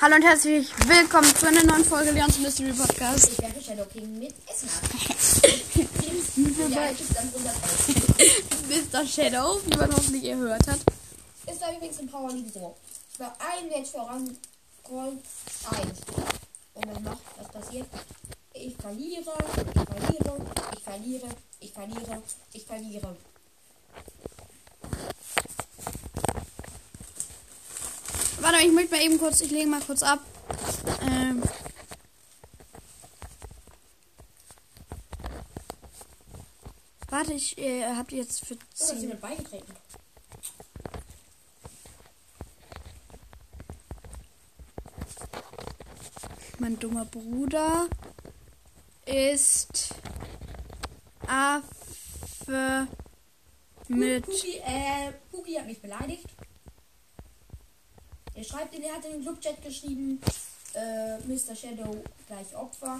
Hallo und herzlich willkommen zu einer neuen Folge Leons Mystery Podcast. Ich werde Shadow King mit Essen ab. Ja, Ja, ich gebe dann 100 Euro. Mr. Shadow, wie man hoffentlich gehört hat. Es war übrigens im Power League so. Ich war ein Match voran, Gold 1. Und dann noch, was passiert? Ich verliere, ich verliere, ich verliere, ich verliere, ich verliere. Warte, ich möchte mal eben kurz, ich lege mal kurz ab. Ähm. Warte, ich äh, hab jetzt für Oh, da ist 10. jemand beigetreten. Mein dummer Bruder ist Affe mit. Puki, äh, Puki hat mich beleidigt. Er schreibt, er hat in den Clubchat geschrieben, äh, Mr. Shadow gleich Opfer.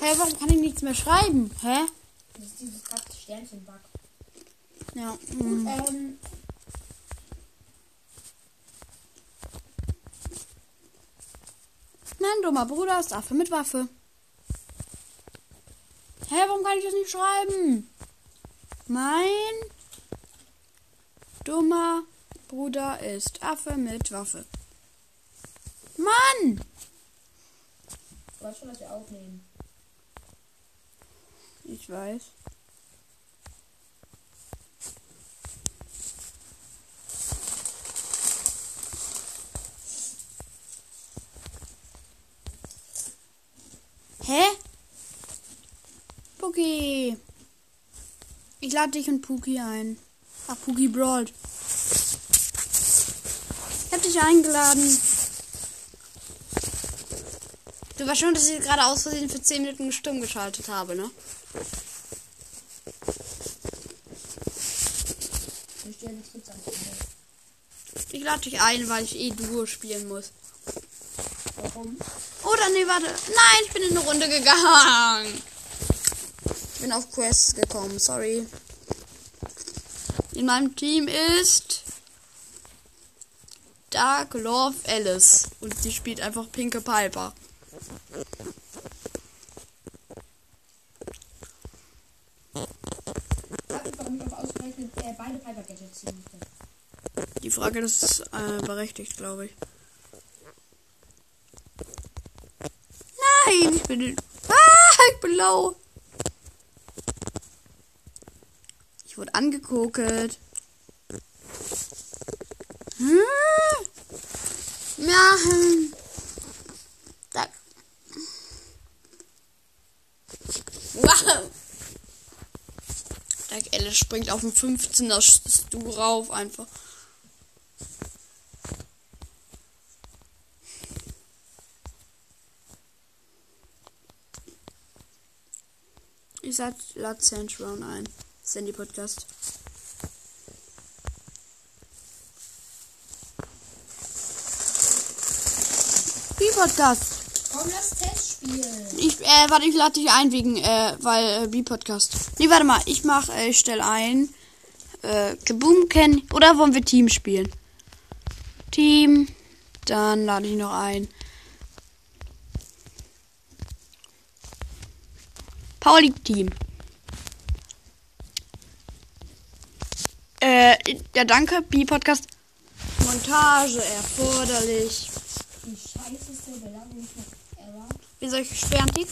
Hä, warum kann ich nichts mehr schreiben? Hä? Das ist dieses kackte Sternchen-Bug. Ja. Und, mm. ähm, Mein dummer Bruder ist Affe mit Waffe. Hä, warum kann ich das nicht schreiben? Mein dummer Bruder ist Affe mit Waffe. Mann! du weißt schon, dass wir aufnehmen. Ich weiß. Hä? Puki. Ich lade dich und Puki ein. Ach, Puki brawlt. Ich hab dich eingeladen. Du weißt schon, dass ich gerade aus Versehen für 10 Minuten stumm geschaltet habe, ne? Ich lade dich ein, weil ich eh Duo spielen muss. Warum? Oder nee, warte. Nein, ich bin in eine Runde gegangen. Ich bin auf Quests gekommen, sorry. In meinem Team ist Dark Love Alice. Und sie spielt einfach Pinke Piper. Die Frage ist äh, berechtigt, glaube ich. Nein, ich bin in. Ah, ich bin low. Ich wurde angeguckt. Hm. Ja. hm. Da. Wow. Dark Alice springt auf den 15er Stu rauf einfach. Ich sag, lad Sands Brown ein. Sandy Podcast. Wie Podcast? Komm, lass spielen. Ich, äh, warte, ich lade dich ein wegen, äh, weil, äh, B-Podcast. Nee, warte mal, ich mach, äh, ich stell ein, äh, Kaboom kennen, oder wollen wir Team spielen? Team, dann lade ich noch ein. Power League Team. Äh, ja, danke, B-Podcast. Montage erforderlich. Die scheißeste Belangung ever. Wie soll ich sperren, Tick?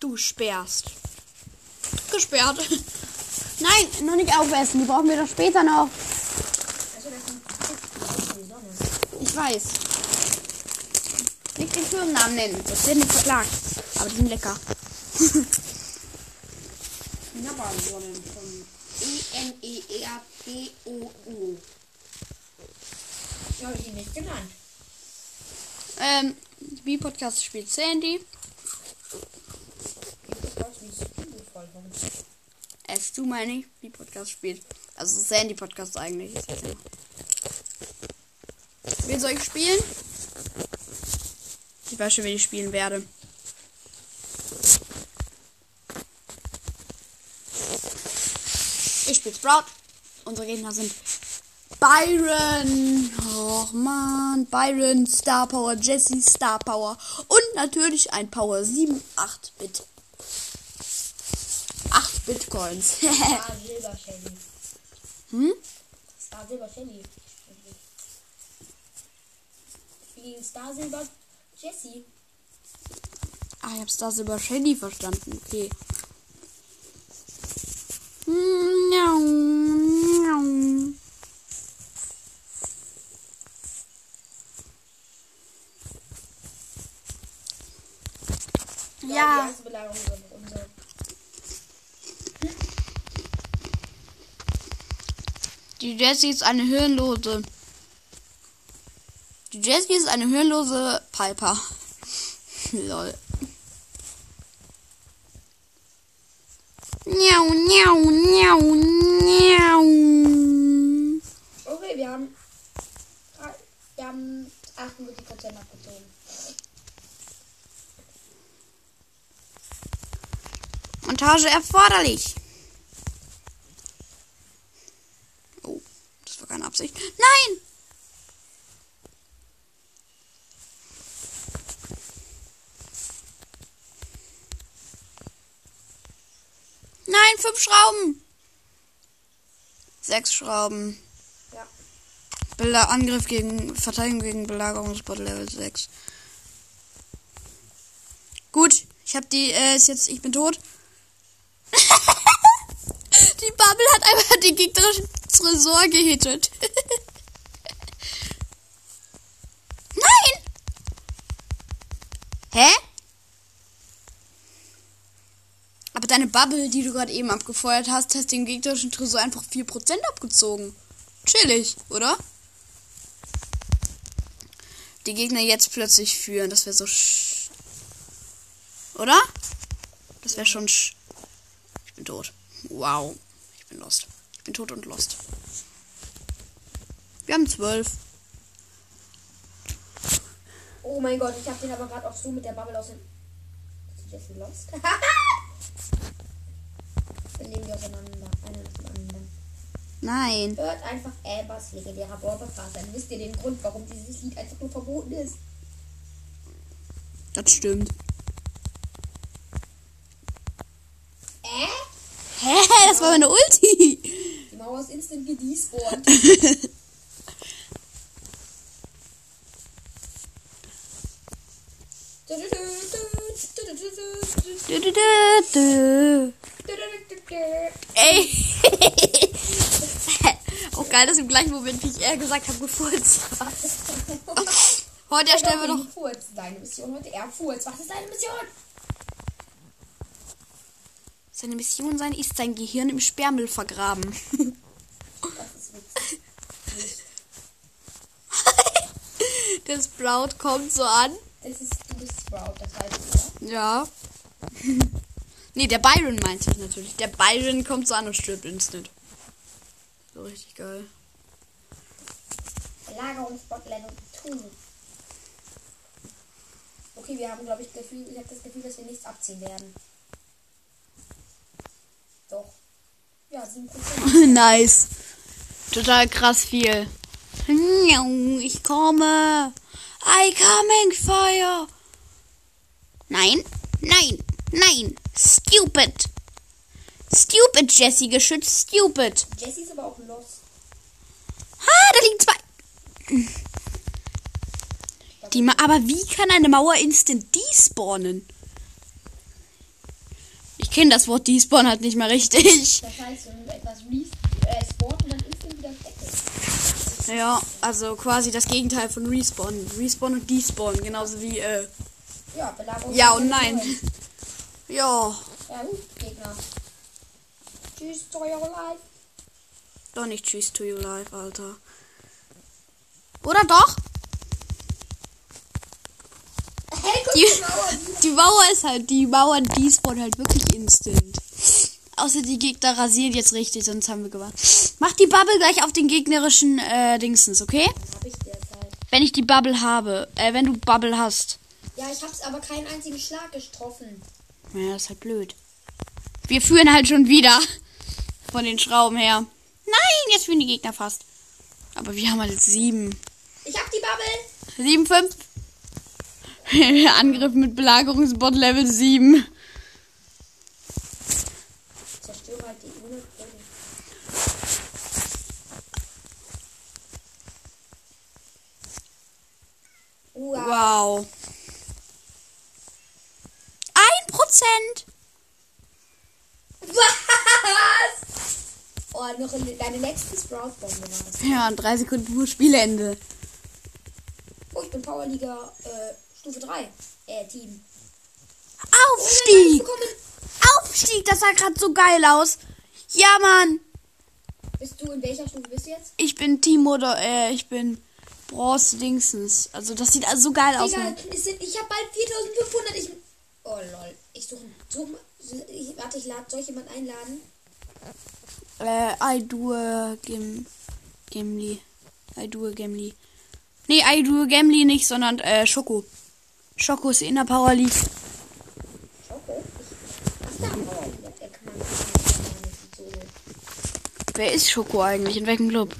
Du sperrst. Gesperrt. Nein, noch nicht aufessen. Die brauchen wir doch später noch. Also. Ich weiß. Nicht den Firmennamen nennen. Das wird nicht verklagt. Aber die sind lecker. Knabbersonnen von E E-N-E-R-P-O-O. Ich habe die nicht genannt. Ähm, B-Podcast spielt Sandy. Wie es du meine ich, B-Podcast spielt. Also Sandy-Podcast eigentlich. Ist das ja. Wen soll ich spielen? Ich weiß schon, wen ich spielen werde. Ich spiele Sprout. Unsere Gegner sind Byron. Och machen. Byron, Star Power, Jesse, Star Power und natürlich ein Power 7, 8-Bit. 8 Bitcoins. Star Silber Shelly. hm? Star Silber Shelly. Gegen Star Silber Jesse. Ah, ich hab Star Silver Shady verstanden. Okay. Miau, miau. Die Ja. erste Belagerung. Die Jessie ist eine hirnlose. Die Jessie ist eine hirnlose Piper. Lol. Miau, miau, miau, miau. Okay, wir haben. Wir haben 78% abgezogen. Montage erforderlich. Oh, das war keine Absicht. Nein! Nein, fünf Schrauben. Sechs Schrauben. Ja. Bela Angriff gegen Verteidigung gegen Belagerungsbot Level 6. Gut, ich hab die, äh, ist jetzt, ich bin tot. die Bubble hat einfach den gegnerischen Tresor gehittet. Nein! Hä? Aber deine Bubble, die du gerade eben abgefeuert hast, hast den gegnerischen Tresor einfach 4% abgezogen. Chillig, oder? Die Gegner jetzt plötzlich führen, das wäre so sch Oder? Das wäre schon sch bin tot. Wow. Ich bin lost. Ich bin tot und lost. Wir haben zwölf. Oh mein Gott, ich habe den aber gerade auch so mit der Bubble aus dem. Ist die Jesse lost? Dann nehmen die auseinander. Einer nach dem anderen. Nein. Hört einfach Ambers legendärer Borbefass. Dann wisst ihr den Grund, warum dieses Lied einfach nur verboten ist. Das stimmt. Äh? Hä? Das war meine Ulti. Die Mauer ist instant gedespawnt. Ey. Auch geil, dass im gleichen Moment, wie ich eher gesagt habe, gefurzt war. Heute erstellen wir noch. Furz. Deine Mission heute eher Furz. Was ist deine Mission? Seine Mission sein ist sein Gehirn im Sperrmüll vergraben. Das ist witzig. Nicht. Der Sprout kommt so an. Das ist, du bist Sprout, das heißt, oder? Ja. nee, der Byron meinte ich natürlich. Der Byron kommt so an und stirbt instant. So richtig geil. Lagerungsbot Level 2. Okay, wir haben, glaube ich, Gefühl, ich habe das Gefühl, dass wir nichts abziehen werden. Doch. Ja, 7%. nice. Total krass viel. Ich komme. I coming fire. Nein, nein, nein. Stupid. Stupid, Jessie, geschützt. Stupid. Jessie ist aber auch los. Ha, da liegen zwei. Die Ma aber wie kann eine Mauer instant despawnen? Kenne das Wort despawn halt nicht mal richtig. Das heißt, wenn du etwas res äh, und dann instant wieder weg ist. Ja, also quasi das Gegenteil von Respawn. Respawn und Despawn, genauso wie, äh, Ja, Belagerung. Ja und nein. 9. ja, Ja, gut, Gegner. Tschüss, to your life. doch nicht Cheese to your life, Alter. Oder doch? Hey, guck Die- die Mauer. die- Die ist halt, die Mauer despawn halt wirklich instant. Außer die Gegner rasieren jetzt richtig, sonst haben wir gewonnen. Mach die Bubble gleich auf den gegnerischen, äh, Dingsens, okay? Hab ich derzeit. Wenn ich die Bubble habe, äh, wenn du Bubble hast. Ja, ich hab's aber keinen einzigen Schlag getroffen. Ja, das ist halt blöd. Wir führen halt schon wieder. Von den Schrauben her. Nein, jetzt führen die Gegner fast. Aber wir haben halt sieben. Ich hab die Bubble. 7-5. Angriff mit Belagerungsbot Level 7. Zerstöre halt die 100 Wow. Ein Prozent. Was? Oh, noch in deine nächste Sprout-Bombe war. Ja, drei Sekunden vor Spielende. Oh, ich bin Powerliga äh, Stufe 3. Äh, Team. Aufstieg. Bekommen. Aufstieg, das sah gerade so geil aus. Ja, Mann. Bist du in welcher Stufe bist du jetzt? Ich bin Team oder äh, ich bin Bronze Dingsens. Also das sieht also so geil aus. Egal, Ne? sind, ich habe bald 4500. Ich, oh lol. Ich suche. Such, ich, warte, ich lade. Soll ich jemanden einladen? Äh, I do Gim Gimli. I do Gimli. Nee, I do Gimli nicht, sondern äh, Schoko. Schoko ist in der Power League. Schoko? Powerliga. Der kann man nicht so. Wer ist Schoko eigentlich? In welchem Club?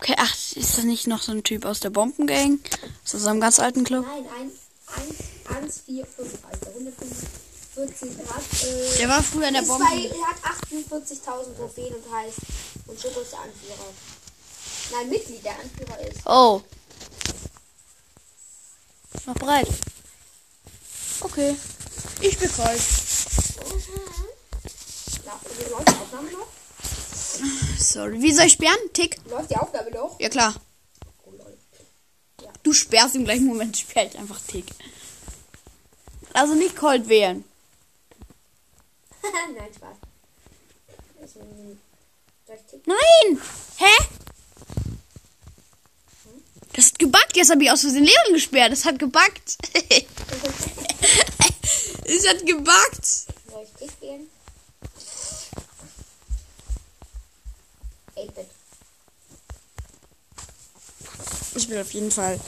Okay, ach, ist das nicht noch so ein Typ aus der Bombengang? Ist das so einem ganz alten Club? Nein, ein, 1, 1, 4, 5, Alter. 145 Grad. Äh, Der war früher in der ist Bomben. bei, er hat 48.000 Trophäen und heißt. Und Schoko ist der Anführer. Nein, Mitglied, der Anführer ist. Oh. Noch bereit. Okay. Ich bin noch? Sorry. Wie soll ich sperren? Tick. Läuft die Aufnahme noch? Ja klar. Oh lol. Du sperrst im gleichen Moment, sperre ich einfach Tick. Also nicht Cold wählen. Nein, Spaß. Also? Nein! Hä? Das hat gebackt. Jetzt habe ich aus Versehen Leon gesperrt. Das hat gebackt. es hat gebackt. Soll ich Tick wählen? 8-Bit. Ich bin auf jeden Fall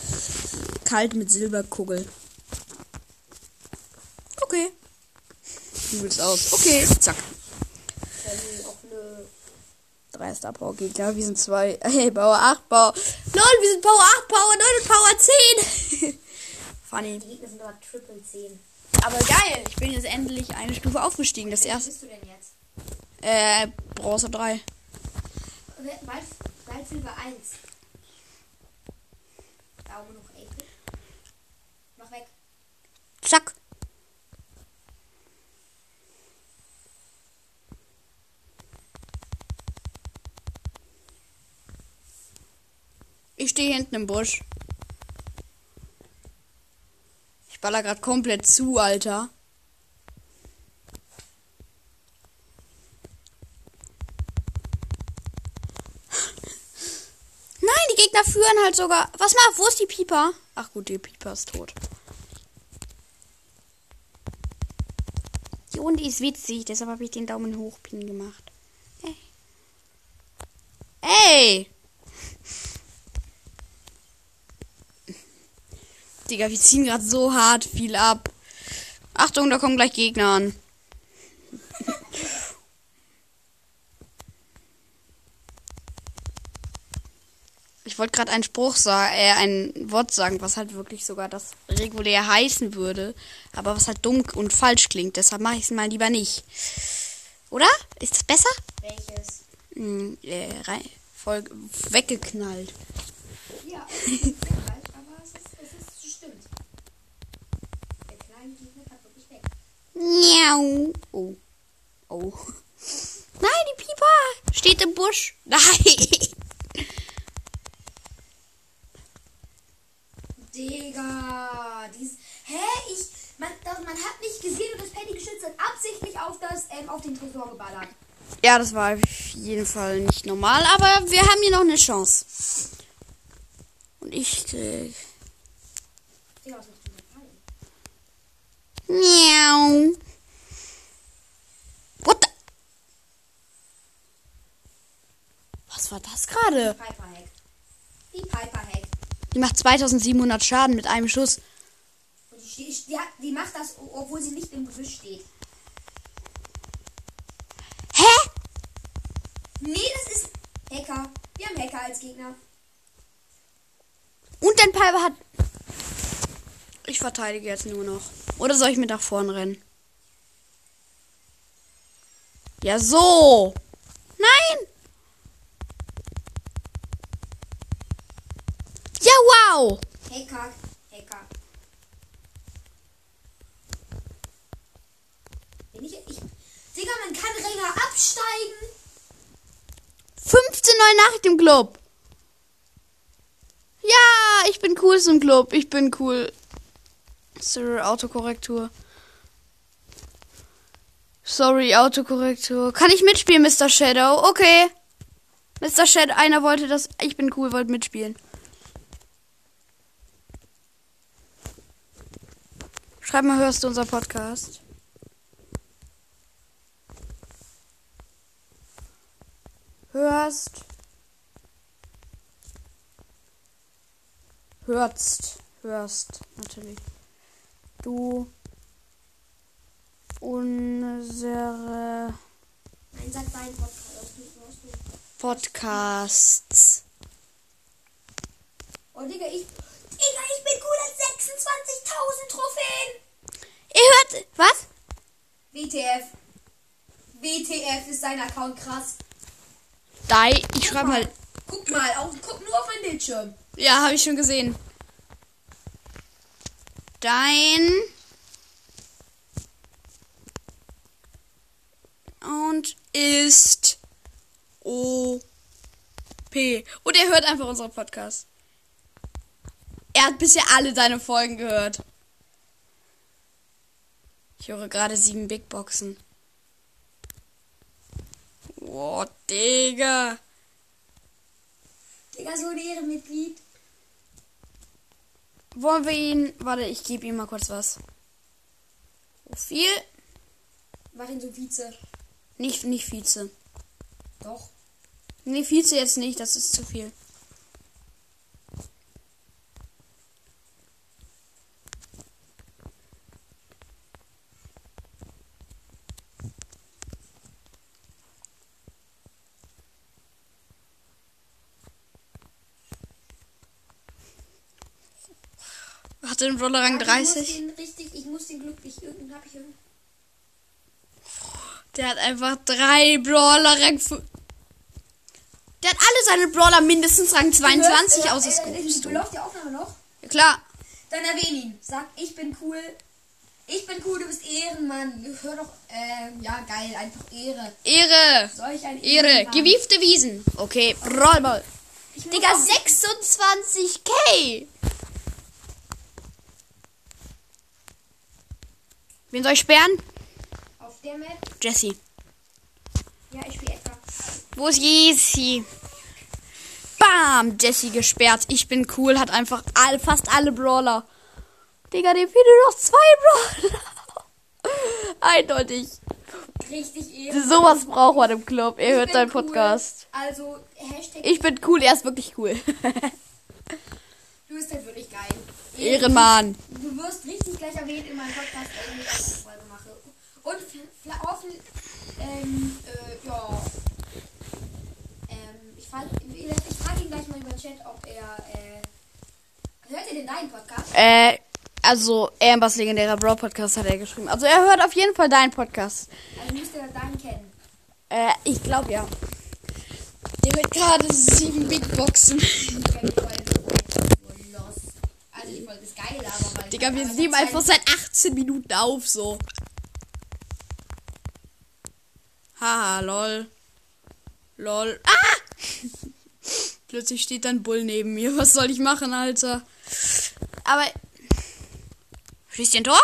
kalt mit Silberkugel. Okay. Du willst aus. Okay. Zack. Drei Star Power Gegner. Wir sind zwei. Hey, Power 8, Power. Wir sind Power 8, Power 9 und Power 10. Funny. Die Gegner sind aber Triple 10. Aber geil. Ich bin jetzt endlich eine Stufe aufgestiegen. Das erste. bist du denn jetzt? Äh, Bronze 3. Weiß, Weiß Silber 1. Daumen hoch 8 Mach weg. Zack. Ich stehe hinten im Busch. Ich baller gerade komplett zu, Alter. Nein, die Gegner führen halt sogar. Was mal, wo ist die Pieper? Ach gut, die Pieper ist tot. Die Runde ist witzig, deshalb habe ich den Daumen hoch Pin gemacht. Hey. Ey! Digga, wir ziehen gerade so hart viel ab. Achtung, da kommen gleich Gegner an. Ich wollte gerade einen Spruch sagen, äh, ein Wort sagen, was halt wirklich sogar das regulär heißen würde, aber was halt dumm und falsch klingt. Deshalb mache ich es mal lieber nicht. Oder? Ist das besser? Welches? Hm, äh, rein, voll weggeknallt. Ja, es ist sehr falsch, aber es ist, es ist stimmt. Der kleine Gegner kann wirklich weg. Miau. Oh. Oh. Nein, die Pieper steht im Busch. Nein. Digga, dies. Hä? Ich. Man, das, man hat nicht gesehen und das Paddy-Geschütz hat absichtlich auf, das, ähm, auf den Tresor geballert. Ja, das war auf jeden Fall nicht normal, aber wir haben hier noch eine Chance. Und ich krieg. Digga, was machst du denn falsch? Miau. What the? Was war das gerade? Piper Hack. Die Piper Hack. Die macht 2700 Schaden mit einem Schuss. Und die, die, die macht das, obwohl sie nicht im Gebüsch steht. Hä? Nee, das ist Hacker. Wir haben Hacker als Gegner. Und dein Piper hat. Ich verteidige jetzt nur noch. Oder soll ich mit nach vorn rennen? Ja, so. Nein. Ja, wow. Hey, Kack. Hey, Kack. Wenn ich, ich. Digga, man kann Ränge absteigen. 15 neue Nachrichten im Club. Ja, ich bin cool im Club. Ich bin cool. Sorry, Autokorrektur. Sorry, Autokorrektur. Kann ich mitspielen, Mr. Shadow? Okay. Mr. Shadow, einer wollte das. Ich bin cool, wollte mitspielen. Schreib mal, hörst du unser Podcast? Hörst. Hörst. Hörst, natürlich. Du. Unsere Nein, sag deinen Podcast. Podcasts. Oh, Digga, ich. Digga, ich bin cool als 26.000 Trophäen. Ihr hört. Was? WTF. WTF ist sein Account krass. Dai. Ich schreibe mal. Guck mal, auf, guck nur auf meinen Bildschirm. Ja, habe ich schon gesehen. Dein. Und ist OP. Und er hört einfach unsere Podcast. Er hat bisher alle deine Folgen gehört. Ich höre gerade sieben Big Boxen. Boah, Digga. Digga, so ein Ehrenmitglied. Wollen wir ihn. Warte, ich gebe ihm mal kurz was. Profil. Mach ihn so Vize. Nicht, nicht Vize. Doch. Nee, Vize jetzt nicht, das ist zu viel. Den Brawler Rang Aber Ich muss 30? den richtig, ich muss den glücklich. Irgendeinen hab ich irgend- Der hat einfach drei Brawler Rang. Der hat alle seine Brawler mindestens Rang 22 Hörst, außer äh, äh, Scoops. äh, Läuft die Aufnahme noch? Ja, klar. Dann erwähne ihn. Sag, ich bin cool. Ich bin cool, du bist Ehrenmann. Hör doch, ähm, ja, geil, einfach Ehre. Ehre. Solch ein Ehre. Ehrenmann. Gewiefte Wiesen. Okay. Ich muss Digga, auf- 26k. Wen soll ich sperren? Auf der Map. Jesse. Ja, ich spiele etwa. Wo ist Jesse? Bam! Jesse gesperrt. Ich bin cool. Hat einfach all, fast alle Brawler. Digga, dem fehlen nur noch zwei Brawler. Eindeutig. Richtig Ehrenmann. Sowas braucht man im Club. Er Ich hört deinen cool. Podcast. Also, Hashtag, Ich bin cool. Er ist wirklich cool. du bist halt wirklich geil. Ehrenmann. Du wirst richtig gleich erwähnt in meinem Podcast, wenn ich eine Folge mache. Und offen, ähm, äh, ja. Ähm, ich frage ich frag ihn gleich mal über den Chat, ob er, äh, hört ihr denn deinen Podcast? Äh, also, Ambers legendärer Brawl Podcast hat er geschrieben. Also, er hört auf jeden Fall deinen Podcast. Also müsst ihr deinen kennen. Äh, ich glaube ja. Der hört gerade sieben Big Boxen. Ich kenn die Folge so los. Also die Folge ist geil, aber weil... Digga, wir nehmen einfach seit 18 Minuten auf, so. Haha, lol. Lol. Ah! Plötzlich steht dann Bull neben mir. Was soll ich machen, Alter? Aber. Schießt ihr ein Tor?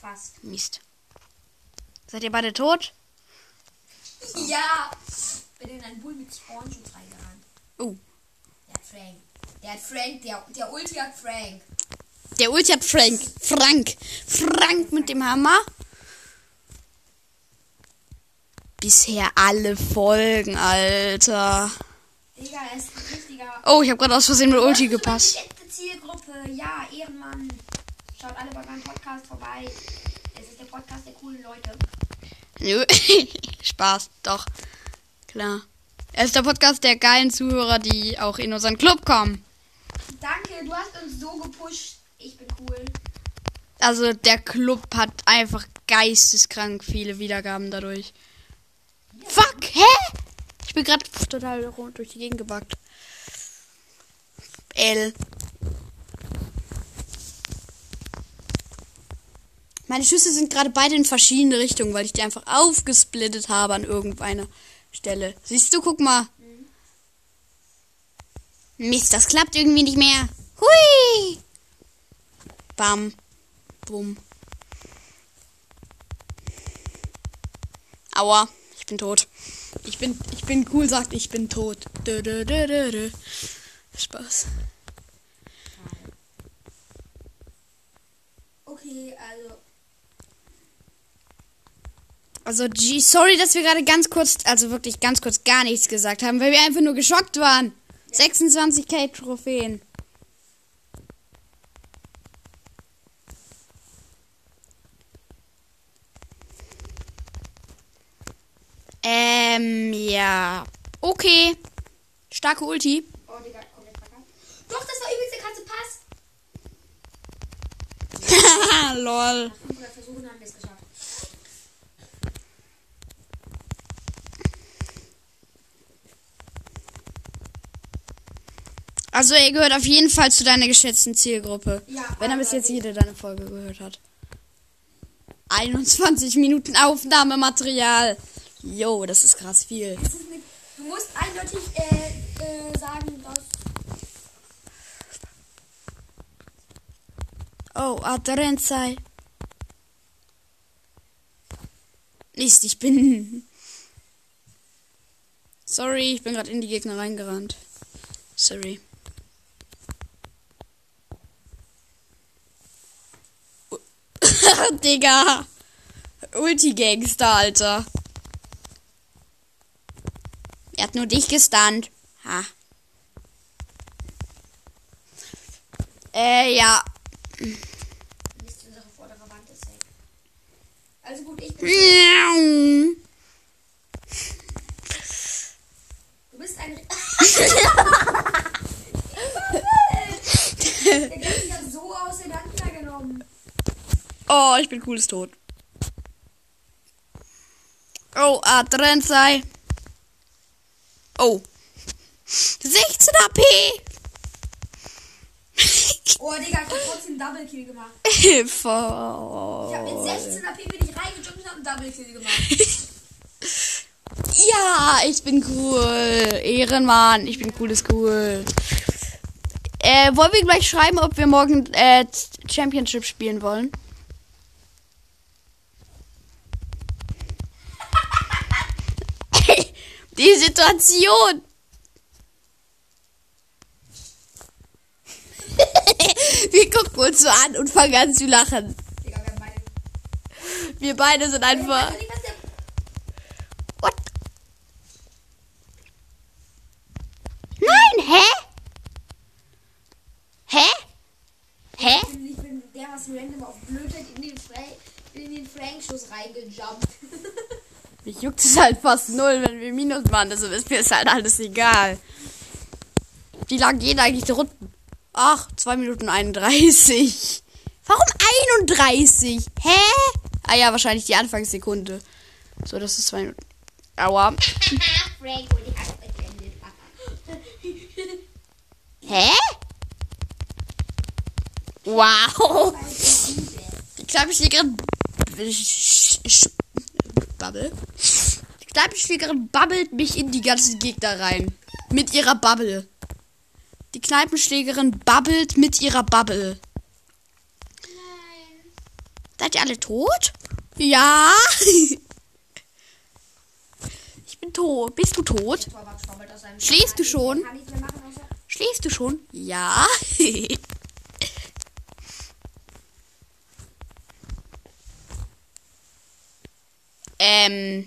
Fast. Mist. Seid ihr beide tot? Ja! Bin in einen Bull mit Spawnschutz reingerannt. Oh. Der Frank. Der hat Frank, der, der Ulti hat Frank. Der Ulti hat Frank. Frank. Frank mit dem Hammer. Bisher alle Folgen, Alter. Digga, er ist ein richtiger... Oh, ich habe gerade aus Versehen mit Ulti gepasst. Zielgruppe. Ja, Ehrenmann. Schaut alle bei meinem Podcast vorbei. Es ist der Podcast der coolen Leute. Nö. Spaß, doch. Klar. Er ist der Podcast der geilen Zuhörer, die auch in unseren Club kommen. Danke, du hast uns so gepusht. Ich bin cool. Also der Club hat einfach geisteskrank viele Wiedergaben dadurch. Fuck, hä? Ich bin gerade total rund durch die Gegend gebackt. L. Meine Schüsse sind gerade beide in verschiedene Richtungen, weil ich die einfach aufgesplittet habe an irgendeiner Stelle. Siehst du, guck mal. Mist, das klappt irgendwie nicht mehr. Hui! Bam. Bumm. Aua, ich bin tot. Ich bin, ich bin cool, sagt ich bin tot. Dö, dö, dö, dö, dö. Spaß. Okay, also. Also, G, sorry, dass wir gerade ganz kurz, also wirklich ganz kurz gar nichts gesagt haben, weil wir einfach nur geschockt waren. 26k Trophäen. Ähm, ja. Okay. Starke Ulti. Oh, Digga, komplett verkackt. Doch, das war übrigens der krasse Pass. Lol. Nach 500 Versuchen haben wir es geschafft. Also, er gehört auf jeden Fall zu deiner geschätzten Zielgruppe. Ja, Wenn er bis jetzt jede deine Folge gehört hat. 21 Minuten Aufnahmematerial. Jo, das ist krass viel. Ist mit, du musst eindeutig äh, äh, sagen, dass. Oh, Adrenzei. Mist, ich bin. Sorry, ich bin gerade in die Gegner reingerannt. Sorry. Digga. Ulti-Gangster, Alter. Er hat nur dich gestunt. Ha. Äh, ja. Mist, unsere vordere Wand ist weg. Also gut, ich bin. Du bist ein. Der hat mich ja so auseinandergenommen. Oh, ich bin cooles Tod. Oh, Adrenzei. Oh. 16 AP. Oh, Digga, ich hab trotzdem Double Kill gemacht. Hilfe. Ich hab mit 16 AP bin ich reingejumpt und hab einen Double Kill gemacht. Ja, ich bin cool. Ehrenmann, ich bin cooles cool. Äh, wollen wir gleich schreiben, ob wir morgen äh, Championship spielen wollen? Die Situation. wir gucken uns so an und fangen an zu lachen. Wir beide. Sind Ich einfach. What? Nein, hä? Hä? Hä? Ich bin, der, was random auf Blödheit in den, Fra in den Frank-Schuss reingejumpt. Mich juckt es halt fast null, wenn wir Minus machen. Also ist mir ist halt alles egal. Wie lang gehen eigentlich die Runden? Ach, 2 Minuten 31. Warum 31? Hä? Ah ja, wahrscheinlich die Anfangssekunde. So, das ist 2 Minuten. Aua. Frank und ich. Hä? Wow. Die Klappenschlägerin Bubble. Die Kneipenschlägerin babbelt mich in die ganzen Gegner rein. Mit ihrer Bubble. Die Kneipenschlägerin babbelt mit ihrer Bubble. Nein. Seid ihr alle tot? Ja. Ich bin tot. Bist du tot? Schläfst du schon? Schläfst du schon? Ja. ähm,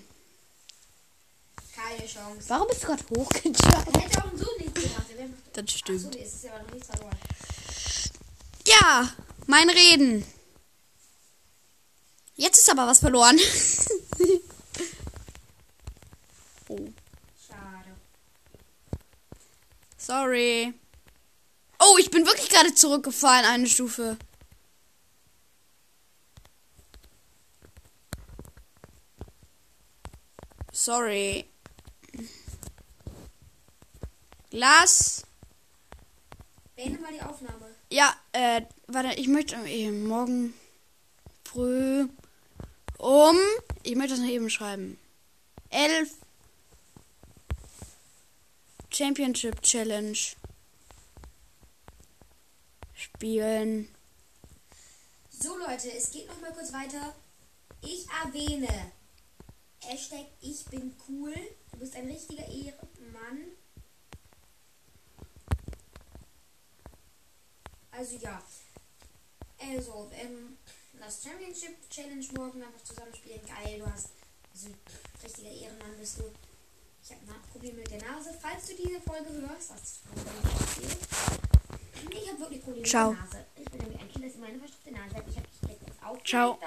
Keine Chance. warum bist du gerade hochgejumpt? Hätte auch so nichts gemacht. Das Achso, stimmt. es ist ja noch verloren. Ja, mein Reden. Jetzt ist aber was verloren. oh. Schade. Sorry. Oh, ich bin wirklich gerade zurückgefallen, eine Stufe. Sorry. Glas. Beende mal die Aufnahme. Ja, äh, warte, ich möchte äh, morgen früh um. Ich möchte das noch eben schreiben. Elf. Championship Challenge. Spielen. So Leute, es geht noch mal kurz weiter. Ich erwähne. Hashtag ich bin cool. Du bist ein richtiger Ehrenmann. Also ja. Also, ähm, das Championship Challenge morgen einfach zusammenspielen. Geil, du hast. Also, richtiger Ehrenmann bist du. Ich habe ein Problem mit der Nase. Falls du diese Folge hörst, das Nee, ich habe wirklich Probleme Ciao. mit der Nase. Ich bin nämlich ein Kind, das immer eine verstopfte Nase hat. Ich habe mich jetzt auf. Ciao.